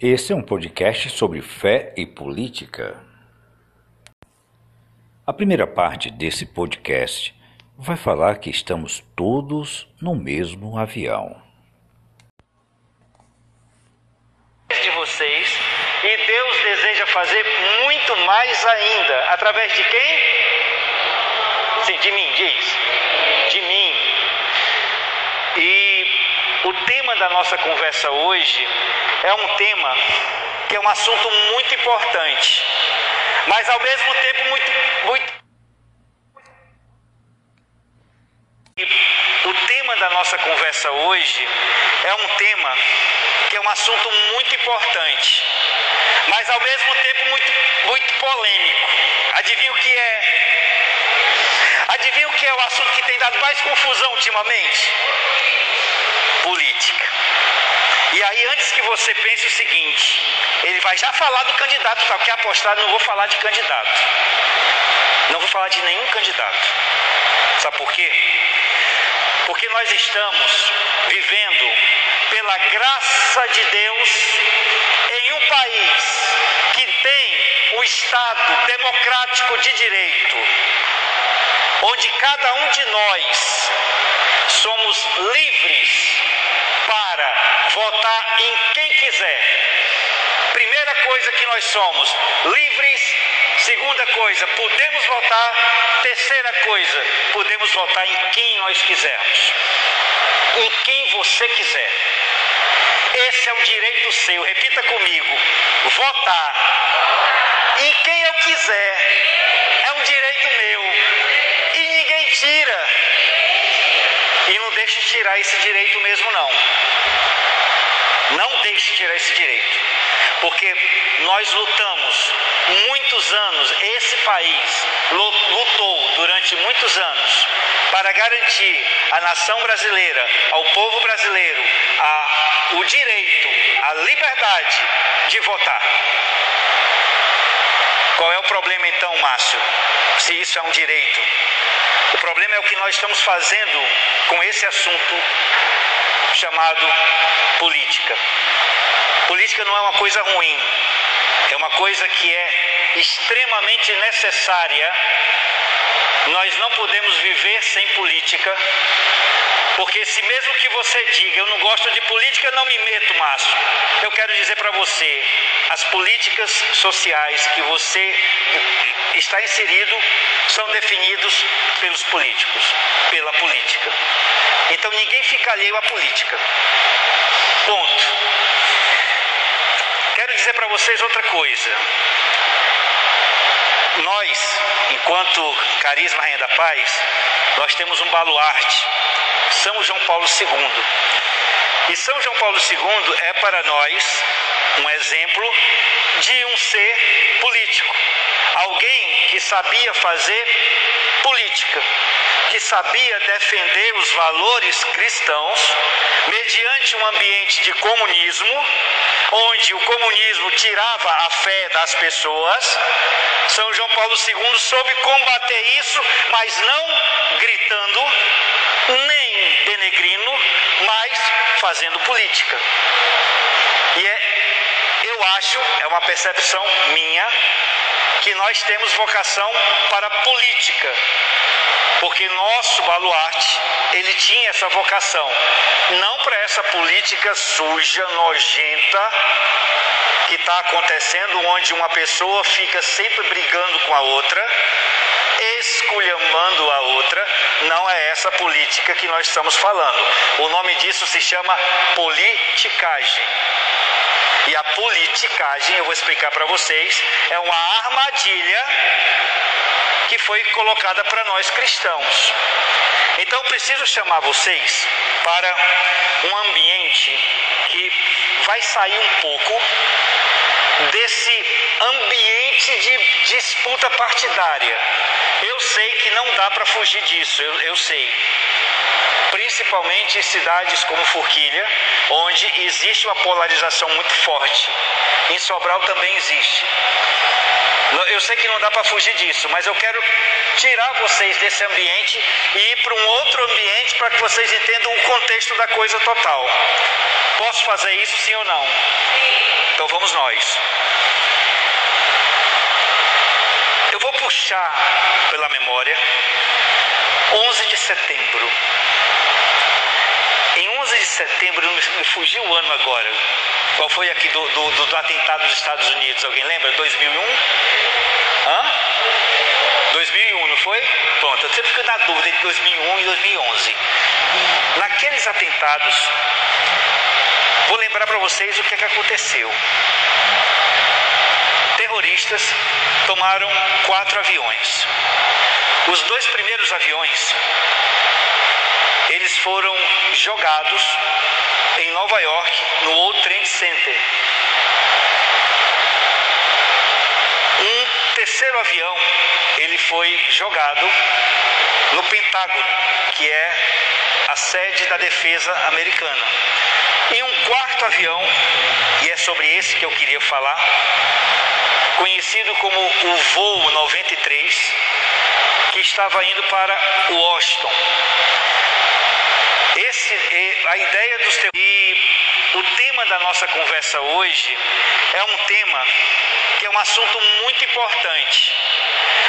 Esse é um podcast sobre fé e política. A primeira parte desse podcast vai falar que estamos todos no mesmo avião. De vocês e Deus deseja fazer muito mais ainda através de quem? Sim, de mim, diz. De mim. O tema da nossa conversa hoje é um tema que é um assunto muito importante, mas ao mesmo tempo muito, muito. O tema da nossa conversa hoje é um tema que é um assunto muito importante, mas ao mesmo tempo muito, muito polêmico. Adivinha o que é? Adivinha o que é o assunto que tem dado mais confusão ultimamente? Política. E aí, antes que você pense o seguinte, ele vai já falar do candidato, tá? Quer apostar? Não vou falar de candidato. Não vou falar de nenhum candidato. Sabe por quê? Porque nós estamos vivendo, pela graça de Deus, em um país que tem o Estado democrático de direito, onde cada um de nós somos livres para votar em quem quiser. Primeira coisa que nós somos livres. Segunda coisa, podemos votar. Terceira coisa, podemos votar em quem nós quisermos. Em quem você quiser. Esse é um direito seu. Repita comigo: votar em quem eu quiser. É um direito meu. E ninguém tira. Deixe tirar esse direito mesmo, não. Não deixe tirar esse direito. Porque nós lutamos muitos anos, esse país lutou durante muitos anos para garantir à nação brasileira, ao povo brasileiro, a, o direito, a liberdade de votar. Qual é o problema então, Márcio? Se isso é um direito. O problema é o que nós estamos fazendo com esse assunto chamado política. Política não é uma coisa ruim, é uma coisa que é extremamente necessária. Nós não podemos viver sem política, porque se mesmo que você diga, eu não gosto de política, não me meto, Márcio. Eu quero dizer para você, as políticas sociais que você está inserido são definidos pelos políticos, pela política. Então ninguém fica alheio à política. Ponto. Quero dizer para vocês outra coisa. Nós, enquanto Carisma Rainha da Paz, nós temos um baluarte, São João Paulo II. E São João Paulo II é para nós um exemplo de um ser político, alguém que sabia fazer política, que sabia defender os valores cristãos mediante um ambiente de comunismo, onde o comunismo tirava a fé das pessoas. São João Paulo II soube combater isso, mas não gritando, nem denegrindo, mas fazendo política. E é, eu acho, é uma percepção minha, que nós temos vocação para política, porque nosso baluarte, ele tinha essa vocação, não para essa política suja, nojenta, que está acontecendo, onde uma pessoa fica sempre brigando com a outra, esculhambando a outra, não é essa política que nós estamos falando. O nome disso se chama politicagem. E a politicagem, eu vou explicar para vocês, é uma armadilha que foi colocada para nós cristãos. Então preciso chamar vocês para um ambiente que vai sair um pouco desse ambiente de disputa partidária. Eu sei que não dá para fugir disso, eu, eu sei. principalmente em cidades como Forquilha, onde existe uma polarização muito forte. Em Sobral também existe. Eu sei que não dá para fugir disso, mas eu quero tirar vocês desse ambiente e ir para um outro ambiente para que vocês entendam o contexto da coisa total. Posso fazer isso sim ou não? Então vamos nós. Eu vou puxar pela memória 11 de setembro. Em 11 de setembro, me fugiu o ano agora. Qual foi aqui do, do, do, do atentado dos Estados Unidos? Alguém lembra? 2001? Hã? 2001, não foi? Pronto, eu sempre fico na dúvida entre 2001 e 2011. Naqueles atentados, vou lembrar para vocês o que, é que aconteceu. Terroristas tomaram quatro aviões. Os dois primeiros aviões, eles foram jogados em Nova York, no World Trade Center. Um terceiro avião, ele foi jogado no Pentágono, que é a sede da defesa americana. E um quarto avião, e é sobre esse que eu queria falar, conhecido como o voo 93, que estava indo para Washington. Esse, a ideia dos teus... E o tema da nossa conversa hoje é um tema que é um assunto muito importante,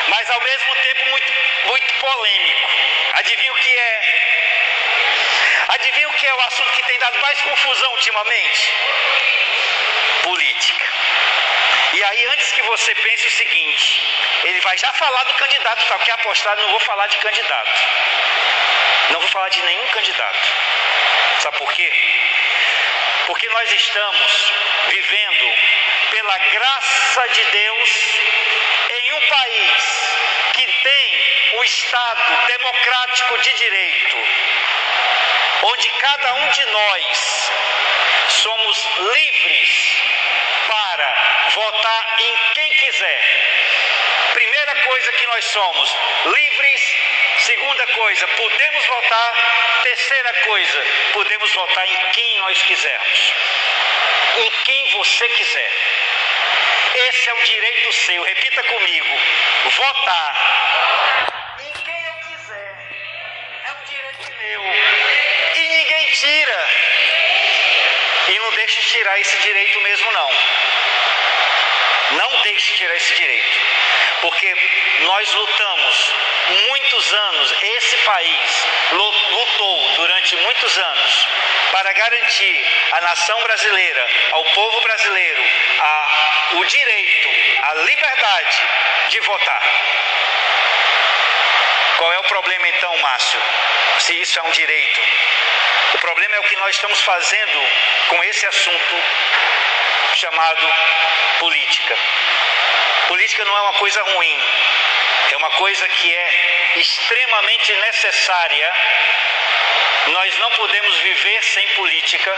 mas ao mesmo tempo muito, muito polêmico. Adivinha o que é? Adivinha o que é o assunto que tem dado mais confusão ultimamente? Política. E aí, antes que você pense o seguinte, ele vai já falar do candidato, tá? Porque apostado, não vou falar de candidato. Não vou falar de nenhum candidato. Sabe por quê? Porque nós estamos vivendo, pela graça de Deus, em um país que tem o Estado democrático de direito, onde cada um de nós somos livres para votar em quem quiser. Primeira coisa que nós somos, livres Segunda coisa, podemos votar. Terceira coisa, podemos votar em quem nós quisermos. Em quem você quiser. Esse é um direito seu. Repita comigo. Votar. Em quem eu quiser. É um direito meu. E ninguém tira. E não deixe tirar esse direito mesmo, não. Não deixe tirar esse direito. Porque nós lutamos muitos anos, esse país lutou durante muitos anos para garantir à nação brasileira, ao povo brasileiro, a, o direito, a liberdade de votar. Qual é o problema então, Márcio? Se isso é um direito. O problema é o que nós estamos fazendo com esse assunto chamado política. Política não é uma coisa ruim, é uma coisa que é extremamente necessária. Nós não podemos viver sem política,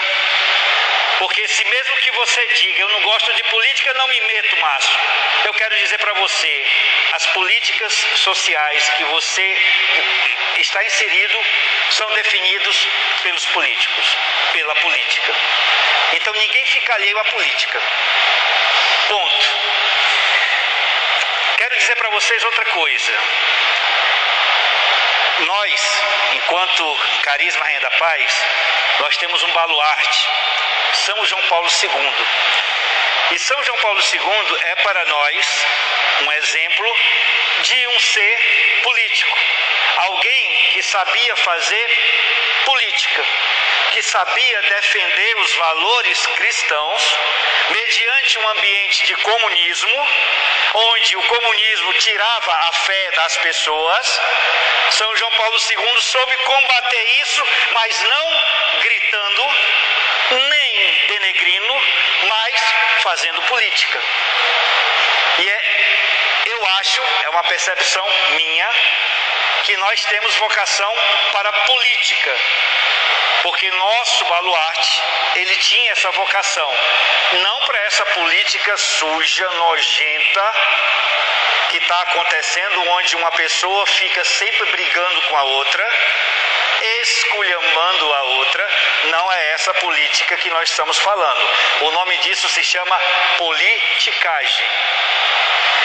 porque se mesmo que você diga eu não gosto de política, não me meto, Márcio. Eu quero dizer para você, as políticas sociais que você está inserido são definidos pelos políticos, pela política. Então ninguém fica alheio à política. Ponto. Quero dizer para vocês outra coisa. Nós, enquanto Carisma Rainha da Paz, nós temos um baluarte, São João Paulo II. E São João Paulo II é para nós um exemplo de um ser político, alguém que sabia fazer política, que sabia defender os valores cristãos mediante um ambiente de comunismo, onde o comunismo tirava a fé das pessoas. São João Paulo II soube combater isso, mas não gritando, nem denegrindo, mas fazendo política. E é, eu acho, é uma percepção minha, que nós temos vocação para política. Porque nosso baluarte, ele tinha essa vocação. Não para essa política suja, nojenta, que está acontecendo, onde uma pessoa fica sempre brigando com a outra, esculhambando a outra, não é essa política que nós estamos falando. O nome disso se chama politicagem.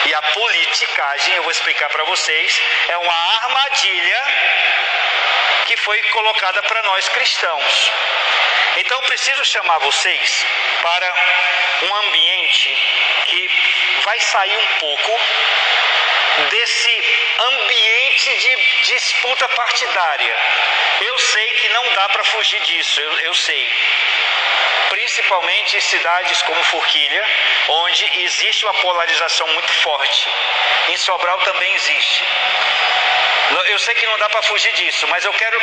E a politicagem, eu vou explicar para vocês, é uma armadilha que foi colocada para nós cristãos. Então preciso chamar vocês para um ambiente que vai sair um pouco desse ambiente de disputa partidária. Eu sei que não dá para fugir disso, eu, eu sei principalmente em cidades como Forquilha, onde existe uma polarização muito forte. Em Sobral também existe. Eu sei que não dá para fugir disso, mas eu quero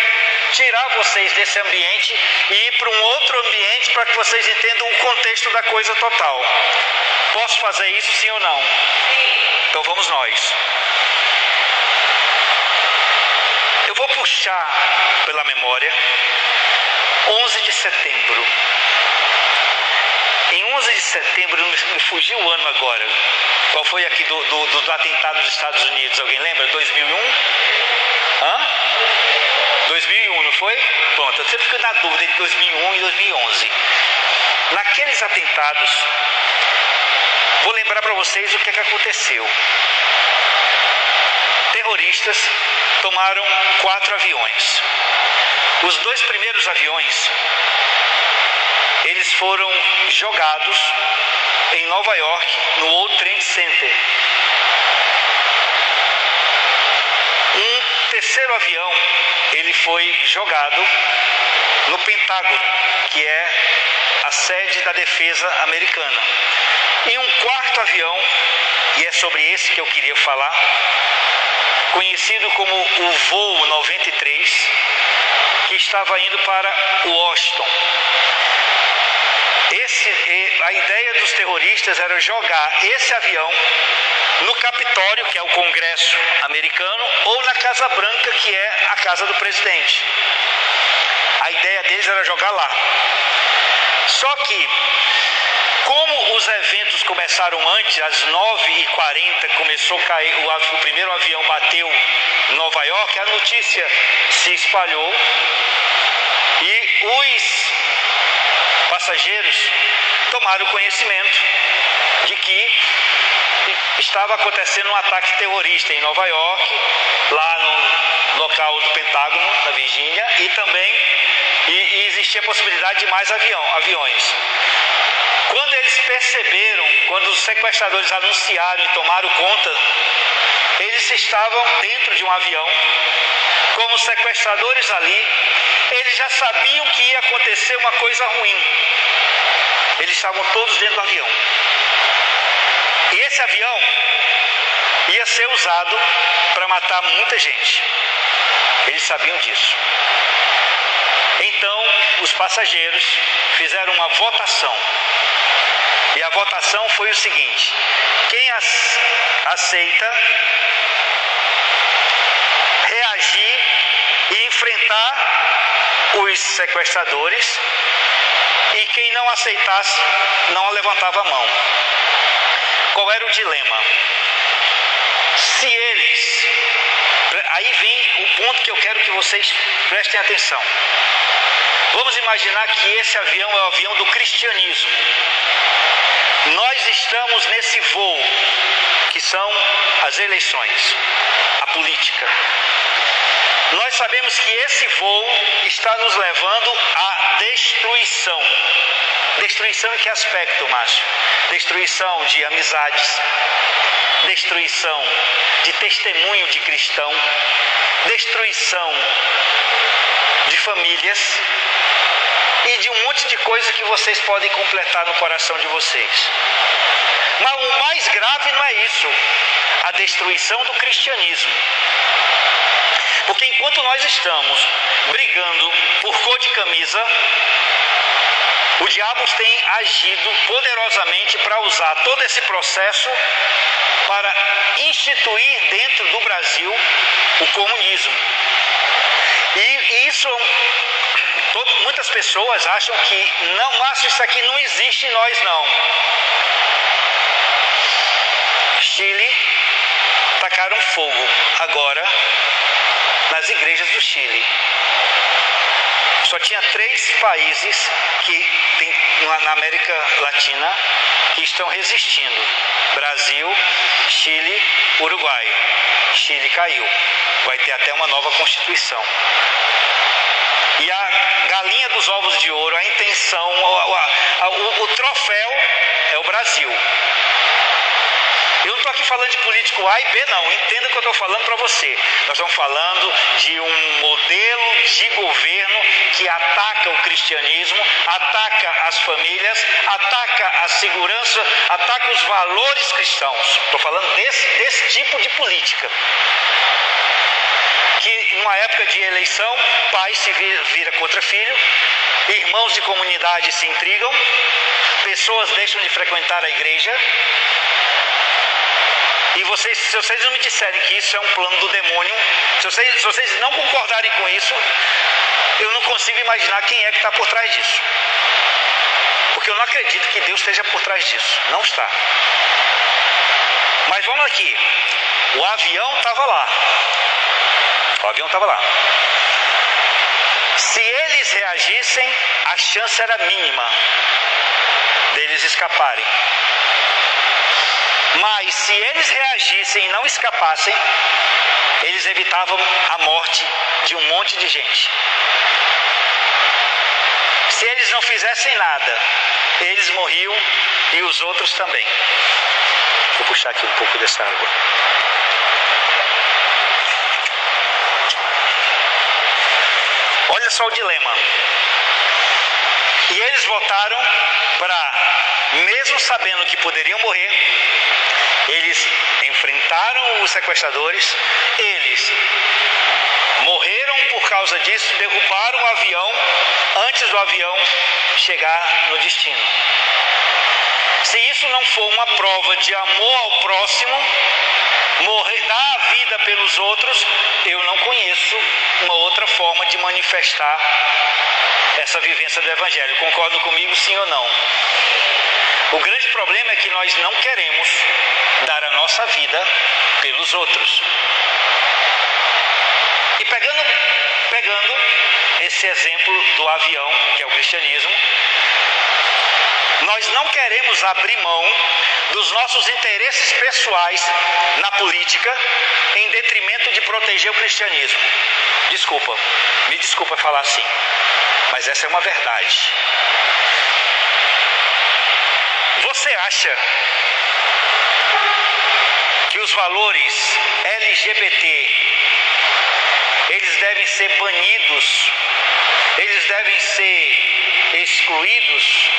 tirar vocês desse ambiente e ir para um outro ambiente para que vocês entendam o contexto da coisa total. Posso fazer isso sim ou não? Então vamos nós. Eu vou puxar pela memória 11 de setembro em 11 de setembro, me fugiu o ano agora. Qual foi aqui do, do, do atentado dos Estados Unidos? Alguém lembra? 2001? Hã? 2001, não foi? Pronto, eu sempre fico na dúvida entre 2001 e 2011. Naqueles atentados, vou lembrar para vocês o que, é que aconteceu. Terroristas tomaram quatro aviões. Os dois primeiros aviões eles foram jogados em Nova York, no World Trade Center. Um terceiro avião, ele foi jogado no Pentágono, que é a sede da defesa americana. E um quarto avião, e é sobre esse que eu queria falar, conhecido como o voo 93, que estava indo para Washington. Esse, a ideia dos terroristas era jogar esse avião no Capitólio, que é o Congresso americano, ou na Casa Branca, que é a casa do presidente. A ideia deles era jogar lá. Só que, como os eventos começaram antes, às 9h40 começou a cair, o, o primeiro avião bateu em Nova York, a notícia se espalhou e os passageiros tomaram conhecimento de que estava acontecendo um ataque terrorista em Nova York, lá no local do Pentágono, na Virgínia, e também e, e existia a possibilidade de mais avião, aviões. Quando eles perceberam, quando os sequestradores anunciaram e tomaram conta, eles estavam dentro de um avião, como sequestradores ali, eles já sabiam que ia acontecer uma coisa ruim. Eles estavam todos dentro do avião. E esse avião ia ser usado para matar muita gente. Eles sabiam disso. Então, os passageiros fizeram uma votação. E a votação foi o seguinte: quem aceita reagir e enfrentar os sequestradores e quem não aceitasse não levantava a mão. Qual era o dilema? Se eles. Aí vem o ponto que eu quero que vocês prestem atenção. Vamos imaginar que esse avião é o avião do cristianismo. Nós estamos nesse voo, que são as eleições, a política. Nós sabemos que esse voo está nos levando à destruição. Destruição em que aspecto, Márcio? Destruição de amizades, destruição de testemunho de cristão, destruição de famílias e de um monte de coisa que vocês podem completar no coração de vocês. Mas o mais grave não é isso, a destruição do cristianismo. Porque enquanto nós estamos brigando por cor de camisa, O diabo tem agido poderosamente para usar todo esse processo para instituir dentro do Brasil o comunismo. E isso, muitas pessoas acham que, não, Márcio, isso aqui não existe em nós não. Chile tacaram fogo agora nas igrejas do Chile. Só tinha três países que tem na América Latina que estão resistindo: Brasil, Chile, Uruguai. Chile caiu. Vai ter até uma nova constituição. E a galinha dos ovos de ouro, a intenção, o, o, o troféu é o Brasil. Aqui falando de político A e B, não. Entenda o que eu estou falando para você. Nós estamos falando de um modelo de governo que ataca o cristianismo, ataca as famílias, ataca a segurança, ataca os valores cristãos. Estou falando desse, desse tipo de política que numa época de eleição, pai se vira, vira, contra filho, irmãos de comunidade se intrigam, pessoas deixam de frequentar a igreja, e vocês, se vocês não me disserem que isso é um plano do demônio, se vocês, se vocês não concordarem com isso, eu não consigo imaginar quem é que está por trás disso. Porque eu não acredito que Deus esteja por trás disso. Não está. Mas vamos aqui. O avião estava lá. O avião estava lá. Se eles reagissem, a chance era mínima deles escaparem. Mas se eles reagissem e não escapassem, eles evitavam a morte de um monte de gente. Se eles não fizessem nada, eles morriam e os outros também. Vou puxar aqui um pouco dessa água. Olha só o dilema. E eles votaram para, mesmo sabendo que poderiam morrer, eles enfrentaram os sequestradores, eles morreram por causa disso, derrubaram o avião antes do avião chegar no destino. Se isso não for uma prova de amor ao próximo, morrer, dar a vida pelos outros, eu não conheço uma outra forma de manifestar essa vivência do Evangelho. Concordam comigo, sim ou não? O grande problema é que nós não queremos dar a nossa vida pelos outros. E pegando, pegando esse exemplo do avião, que é o cristianismo, nós não queremos abrir mão dos nossos interesses pessoais na política em detrimento de proteger o cristianismo. Desculpa, me desculpa falar assim, mas essa é uma verdade. Você acha que os valores LGBT eles devem ser banidos, eles devem ser excluídos